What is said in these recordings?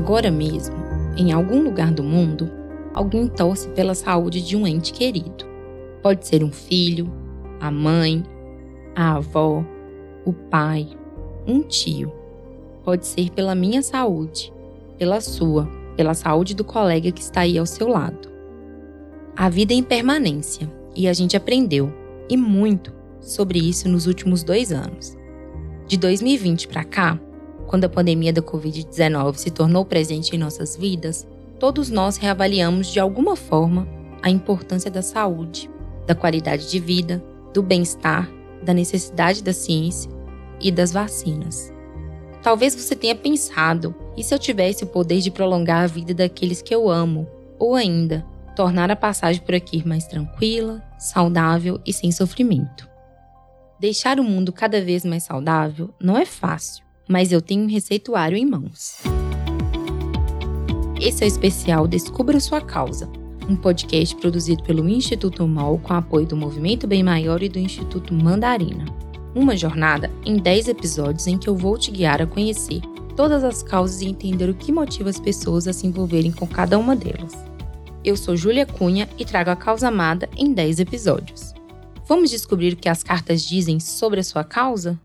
Agora mesmo, em algum lugar do mundo, alguém torce pela saúde de um ente querido. Pode ser um filho, a mãe, a avó, o pai, um tio. Pode ser pela minha saúde, pela sua, pela saúde do colega que está aí ao seu lado. A vida é impermanência e a gente aprendeu, e muito, sobre isso nos últimos dois anos. De 2020 para cá, quando a pandemia da Covid-19 se tornou presente em nossas vidas, todos nós reavaliamos de alguma forma a importância da saúde, da qualidade de vida, do bem-estar, da necessidade da ciência e das vacinas. Talvez você tenha pensado: e se eu tivesse o poder de prolongar a vida daqueles que eu amo? Ou ainda, tornar a passagem por aqui mais tranquila, saudável e sem sofrimento. Deixar o mundo cada vez mais saudável não é fácil, mas eu tenho um receituário em mãos. Esse é o especial Descubra Sua Causa, um podcast produzido pelo Instituto MOL com apoio do Movimento Bem Maior e do Instituto Mandarina. Uma jornada em 10 episódios em que eu vou te guiar a conhecer todas as causas e entender o que motiva as pessoas a se envolverem com cada uma delas. Eu sou Júlia Cunha e trago a causa amada em 10 episódios. Vamos descobrir o que as cartas dizem sobre a sua causa?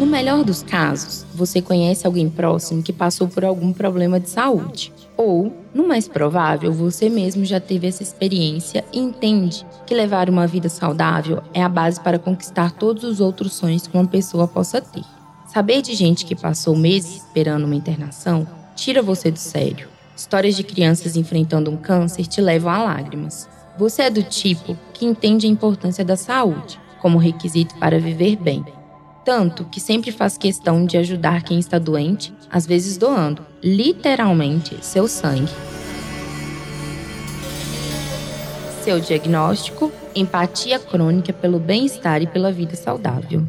No melhor dos casos, você conhece alguém próximo que passou por algum problema de saúde. Ou, no mais provável, você mesmo já teve essa experiência e entende que levar uma vida saudável é a base para conquistar todos os outros sonhos que uma pessoa possa ter. Saber de gente que passou meses esperando uma internação tira você do sério. Histórias de crianças enfrentando um câncer te levam a lágrimas. Você é do tipo que entende a importância da saúde como requisito para viver bem tanto que sempre faz questão de ajudar quem está doente, às vezes doando, literalmente, seu sangue. Seu diagnóstico: empatia crônica pelo bem-estar e pela vida saudável.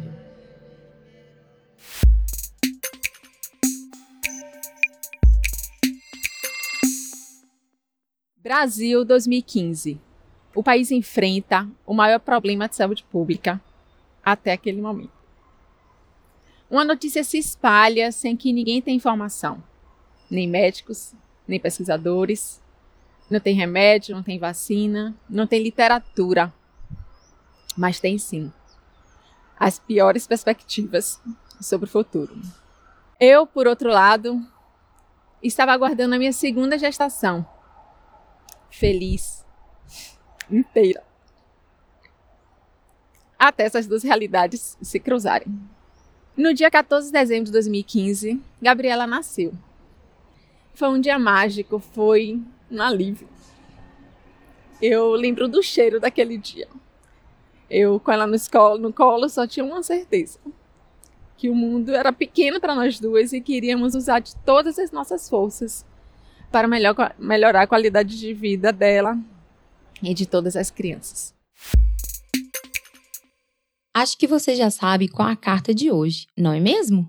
Brasil 2015. O país enfrenta o maior problema de saúde pública até aquele momento. Uma notícia se espalha sem que ninguém tenha informação. Nem médicos, nem pesquisadores. Não tem remédio, não tem vacina, não tem literatura. Mas tem sim as piores perspectivas sobre o futuro. Eu, por outro lado, estava aguardando a minha segunda gestação. Feliz, inteira. Até essas duas realidades se cruzarem. No dia 14 de dezembro de 2015, Gabriela nasceu. Foi um dia mágico, foi um alívio. Eu lembro do cheiro daquele dia. Eu, com ela no, escola, no colo, só tinha uma certeza: que o mundo era pequeno para nós duas e queríamos usar de todas as nossas forças para melhor, melhorar a qualidade de vida dela e de todas as crianças. Acho que você já sabe qual a carta de hoje, não é mesmo?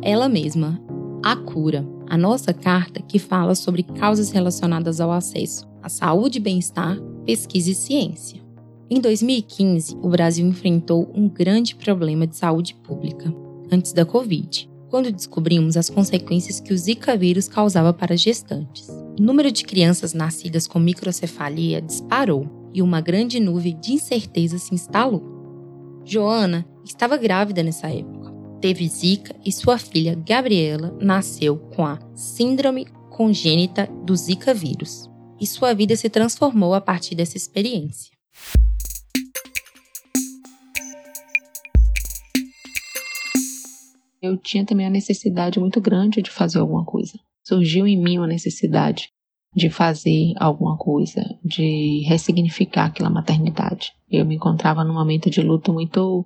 Ela mesma, a cura, a nossa carta que fala sobre causas relacionadas ao acesso à saúde e bem-estar, pesquisa e ciência. Em 2015, o Brasil enfrentou um grande problema de saúde pública, antes da Covid, quando descobrimos as consequências que o Zika vírus causava para gestantes. O número de crianças nascidas com microcefalia disparou e uma grande nuvem de incerteza se instalou. Joana estava grávida nessa época. Teve Zika e sua filha Gabriela nasceu com a Síndrome Congênita do Zika vírus. E sua vida se transformou a partir dessa experiência. Eu tinha também a necessidade muito grande de fazer alguma coisa. Surgiu em mim uma necessidade de fazer alguma coisa, de ressignificar aquela maternidade. Eu me encontrava num momento de luto muito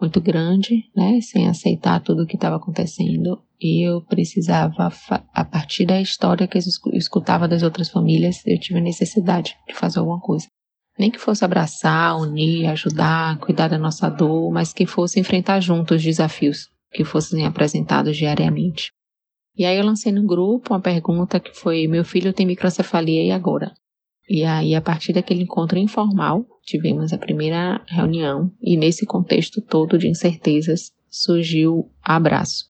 muito grande, né, sem aceitar tudo o que estava acontecendo, e eu precisava a partir da história que eu escutava das outras famílias, eu tive necessidade de fazer alguma coisa. Nem que fosse abraçar, unir, ajudar, cuidar da nossa dor, mas que fosse enfrentar juntos os desafios que fossem apresentados diariamente. E aí eu lancei no grupo uma pergunta que foi: meu filho tem microcefalia e agora? E aí, a partir daquele encontro informal, tivemos a primeira reunião e nesse contexto todo de incertezas surgiu abraço.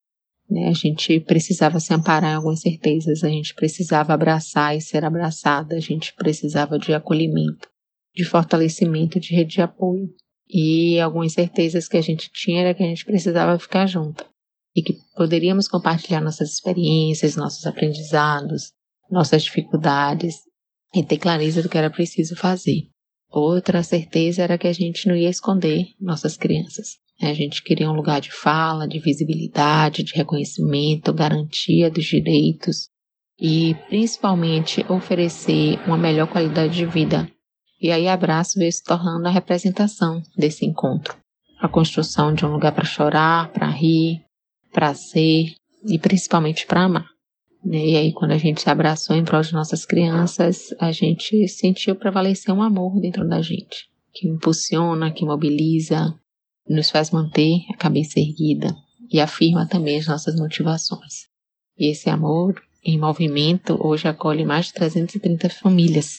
Né? A gente precisava se amparar em algumas certezas, a gente precisava abraçar e ser abraçada, a gente precisava de acolhimento, de fortalecimento, de rede de apoio. E algumas certezas que a gente tinha era que a gente precisava ficar junto e que poderíamos compartilhar nossas experiências, nossos aprendizados, nossas dificuldades e ter clareza do que era preciso fazer. Outra certeza era que a gente não ia esconder nossas crianças. A gente queria um lugar de fala, de visibilidade, de reconhecimento, garantia dos direitos e principalmente oferecer uma melhor qualidade de vida. E aí Abraço veio se tornando a representação desse encontro. A construção de um lugar para chorar, para rir, para ser e principalmente para amar. Né? E aí, quando a gente se abraçou em prol de nossas crianças, a gente sentiu prevalecer um amor dentro da gente, que impulsiona, que mobiliza, nos faz manter a cabeça erguida e afirma também as nossas motivações. E esse amor em movimento hoje acolhe mais de 330 famílias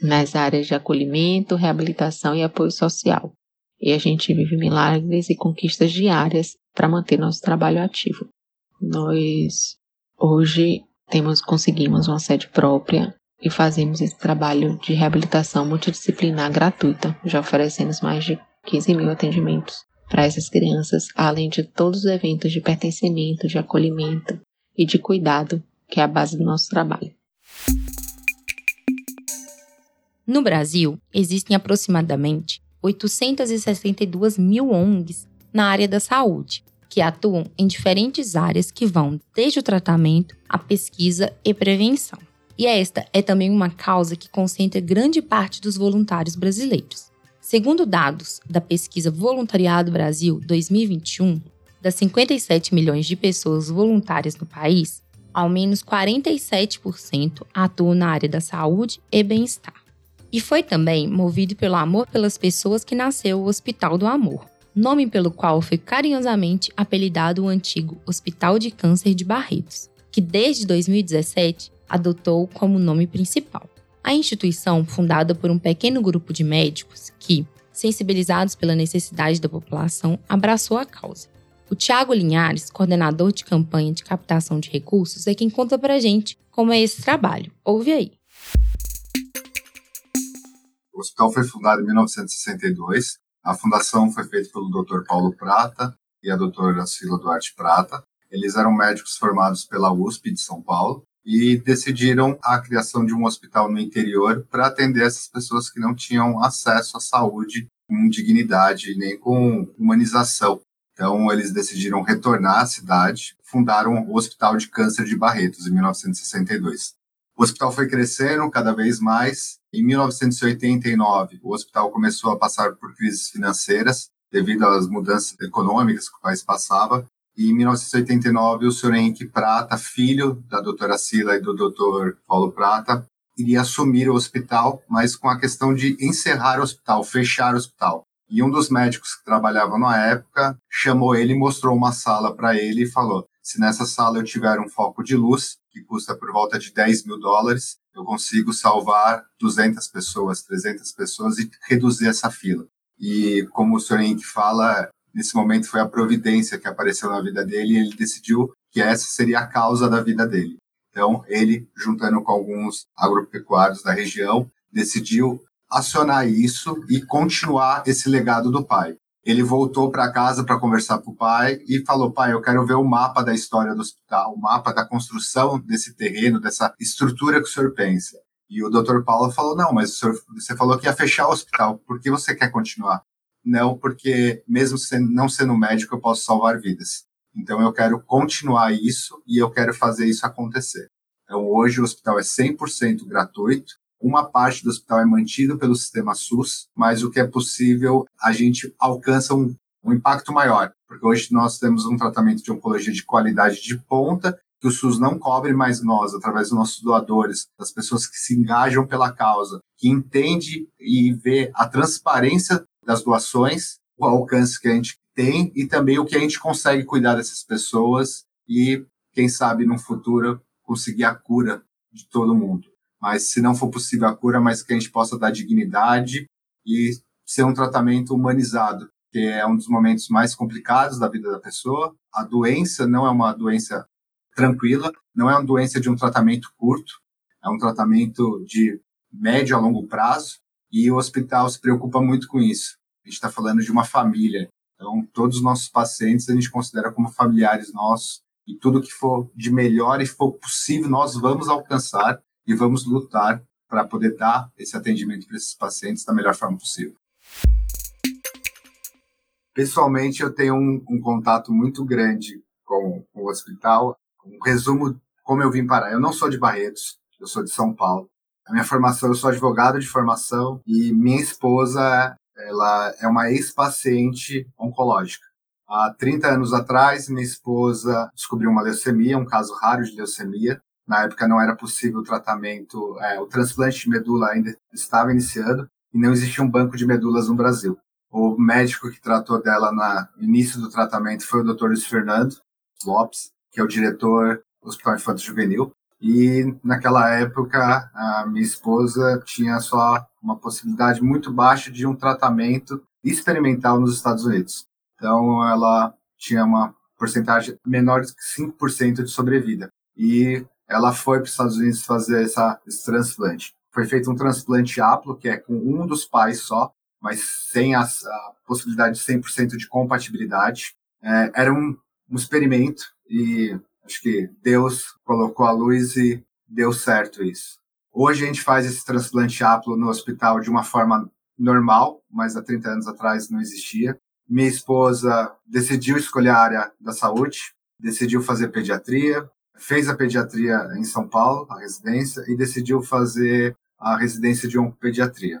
nas áreas de acolhimento, reabilitação e apoio social. E a gente vive milagres e conquistas diárias para manter nosso trabalho ativo. Nós Hoje temos conseguimos uma sede própria e fazemos esse trabalho de reabilitação multidisciplinar gratuita. Já oferecemos mais de 15 mil atendimentos para essas crianças, além de todos os eventos de pertencimento, de acolhimento e de cuidado, que é a base do nosso trabalho. No Brasil, existem aproximadamente 862 mil ONGs na área da saúde, que atuam em diferentes áreas que vão desde o tratamento à pesquisa e prevenção. E esta é também uma causa que concentra grande parte dos voluntários brasileiros. Segundo dados da pesquisa Voluntariado Brasil 2021, das 57 milhões de pessoas voluntárias no país, ao menos 47% atuam na área da saúde e bem-estar. E foi também movido pelo amor pelas pessoas que nasceu o Hospital do Amor, nome pelo qual foi carinhosamente apelidado o antigo Hospital de Câncer de Barretos, que desde 2017 adotou como nome principal. A instituição, fundada por um pequeno grupo de médicos que, sensibilizados pela necessidade da população, abraçou a causa. O Tiago Linhares, coordenador de campanha de captação de recursos, é quem conta pra gente como é esse trabalho. Ouve aí. O hospital foi fundado em 1962 a fundação foi feita pelo Dr. Paulo Prata e a doutora Sila Duarte Prata. Eles eram médicos formados pela USP de São Paulo e decidiram a criação de um hospital no interior para atender essas pessoas que não tinham acesso à saúde com dignidade nem com humanização. Então, eles decidiram retornar à cidade, fundaram o Hospital de Câncer de Barretos em 1962. O hospital foi crescendo cada vez mais. Em 1989, o hospital começou a passar por crises financeiras devido às mudanças econômicas que o país passava. E em 1989, o senhor Henrique Prata, filho da doutora Sila e do doutor Paulo Prata, iria assumir o hospital, mas com a questão de encerrar o hospital, fechar o hospital. E um dos médicos que trabalhava na época chamou ele, mostrou uma sala para ele e falou: se nessa sala eu tiver um foco de luz, que custa por volta de 10 mil dólares, eu consigo salvar 200 pessoas, 300 pessoas e reduzir essa fila. E como o senhor Henrique fala, nesse momento foi a providência que apareceu na vida dele e ele decidiu que essa seria a causa da vida dele. Então, ele, juntando com alguns agropecuários da região, decidiu acionar isso e continuar esse legado do pai. Ele voltou para casa para conversar com o pai e falou: pai, eu quero ver o mapa da história do hospital, o mapa da construção desse terreno, dessa estrutura que o senhor pensa. E o doutor Paulo falou: não, mas o senhor, você falou que ia fechar o hospital, por que você quer continuar? Não, porque mesmo sendo, não sendo médico, eu posso salvar vidas. Então eu quero continuar isso e eu quero fazer isso acontecer. Então hoje o hospital é 100% gratuito uma parte do hospital é mantido pelo sistema SUS, mas o que é possível, a gente alcança um, um impacto maior, porque hoje nós temos um tratamento de oncologia de qualidade de ponta, que o SUS não cobre, mas nós, através dos nossos doadores, das pessoas que se engajam pela causa, que entende e vê a transparência das doações, o alcance que a gente tem e também o que a gente consegue cuidar dessas pessoas e, quem sabe, no futuro, conseguir a cura de todo mundo. Mas se não for possível a cura, mas que a gente possa dar dignidade e ser um tratamento humanizado, que é um dos momentos mais complicados da vida da pessoa. A doença não é uma doença tranquila, não é uma doença de um tratamento curto, é um tratamento de médio a longo prazo e o hospital se preocupa muito com isso. A gente está falando de uma família, então todos os nossos pacientes a gente considera como familiares nossos e tudo que for de melhor e for possível nós vamos alcançar e vamos lutar para poder dar esse atendimento para esses pacientes da melhor forma possível. Pessoalmente, eu tenho um, um contato muito grande com, com, o hospital. Um resumo como eu vim parar. Eu não sou de Barretos, eu sou de São Paulo. A minha formação, eu sou advogado de formação e minha esposa, ela é uma ex-paciente oncológica. Há 30 anos atrás, minha esposa descobriu uma leucemia, um caso raro de leucemia. Na época não era possível o tratamento, é, o transplante de medula ainda estava iniciando e não existia um banco de medulas no Brasil. O médico que tratou dela no início do tratamento foi o Dr. Luiz Fernando Lopes, que é o diretor do Hospital Infanto Juvenil. E naquela época, a minha esposa tinha só uma possibilidade muito baixa de um tratamento experimental nos Estados Unidos. Então, ela tinha uma porcentagem menor de 5% de sobrevida. E ela foi para os Estados Unidos fazer essa, esse transplante. Foi feito um transplante aplo, que é com um dos pais só, mas sem a, a possibilidade de 100% de compatibilidade. É, era um, um experimento e acho que Deus colocou a luz e deu certo isso. Hoje a gente faz esse transplante aplo no hospital de uma forma normal, mas há 30 anos atrás não existia. Minha esposa decidiu escolher a área da saúde, decidiu fazer pediatria, fez a pediatria em São Paulo, a residência, e decidiu fazer a residência de oncopediatria.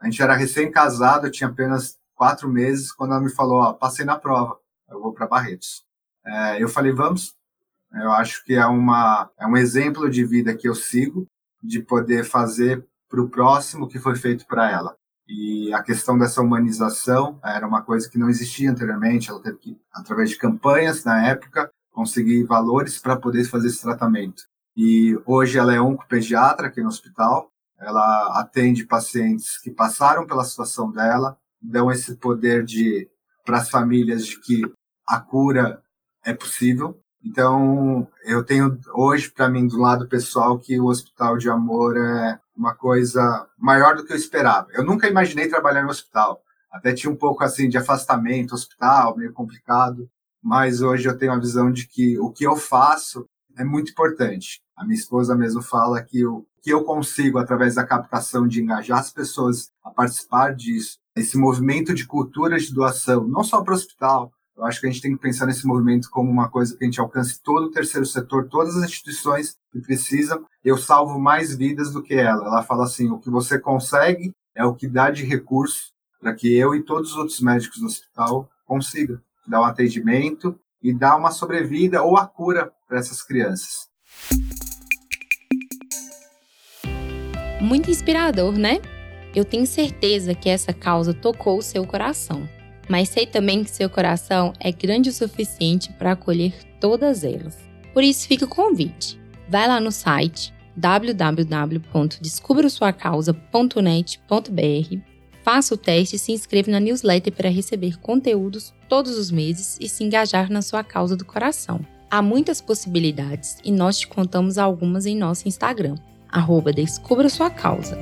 A gente era recém-casado, tinha apenas quatro meses, quando ela me falou, ó, passei na prova, eu vou para Barretos. É, eu falei, vamos. Eu acho que é, uma, é um exemplo de vida que eu sigo, de poder fazer para o próximo o que foi feito para ela. E a questão dessa humanização era uma coisa que não existia anteriormente. Ela teve que, através de campanhas na época, conseguir valores para poder fazer esse tratamento. E hoje ela é oncopediatra aqui no hospital. Ela atende pacientes que passaram pela situação dela, dão esse poder de para as famílias de que a cura é possível. Então, eu tenho hoje para mim do lado pessoal que o Hospital de Amor é uma coisa maior do que eu esperava. Eu nunca imaginei trabalhar no hospital. Até tinha um pouco assim de afastamento, hospital, meio complicado mas hoje eu tenho a visão de que o que eu faço é muito importante. A minha esposa mesmo fala que o que eu consigo, através da captação, de engajar as pessoas a participar disso, esse movimento de cultura de doação, não só para o hospital, eu acho que a gente tem que pensar nesse movimento como uma coisa que a gente alcance todo o terceiro setor, todas as instituições que precisam. Eu salvo mais vidas do que ela. Ela fala assim: o que você consegue é o que dá de recurso para que eu e todos os outros médicos do hospital consigam dar um atendimento e dar uma sobrevida ou a cura para essas crianças. Muito inspirador, né? Eu tenho certeza que essa causa tocou o seu coração, mas sei também que seu coração é grande o suficiente para acolher todas elas. Por isso fica o convite. Vai lá no site www.descubrasuacausa.net.br Faça o teste e se inscreva na newsletter para receber conteúdos todos os meses e se engajar na sua causa do coração. Há muitas possibilidades e nós te contamos algumas em nosso Instagram, arroba Descubra Sua Causa.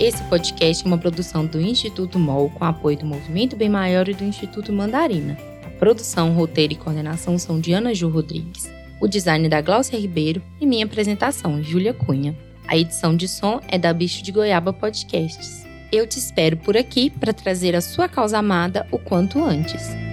Esse podcast é uma produção do Instituto MOL com apoio do Movimento Bem Maior e do Instituto Mandarina. A produção, roteiro e coordenação são de Ana Ju Rodrigues. O design é da Glaucia Ribeiro e minha apresentação, Júlia Cunha. A edição de som é da Bicho de Goiaba Podcasts. Eu te espero por aqui para trazer a sua causa amada o quanto antes.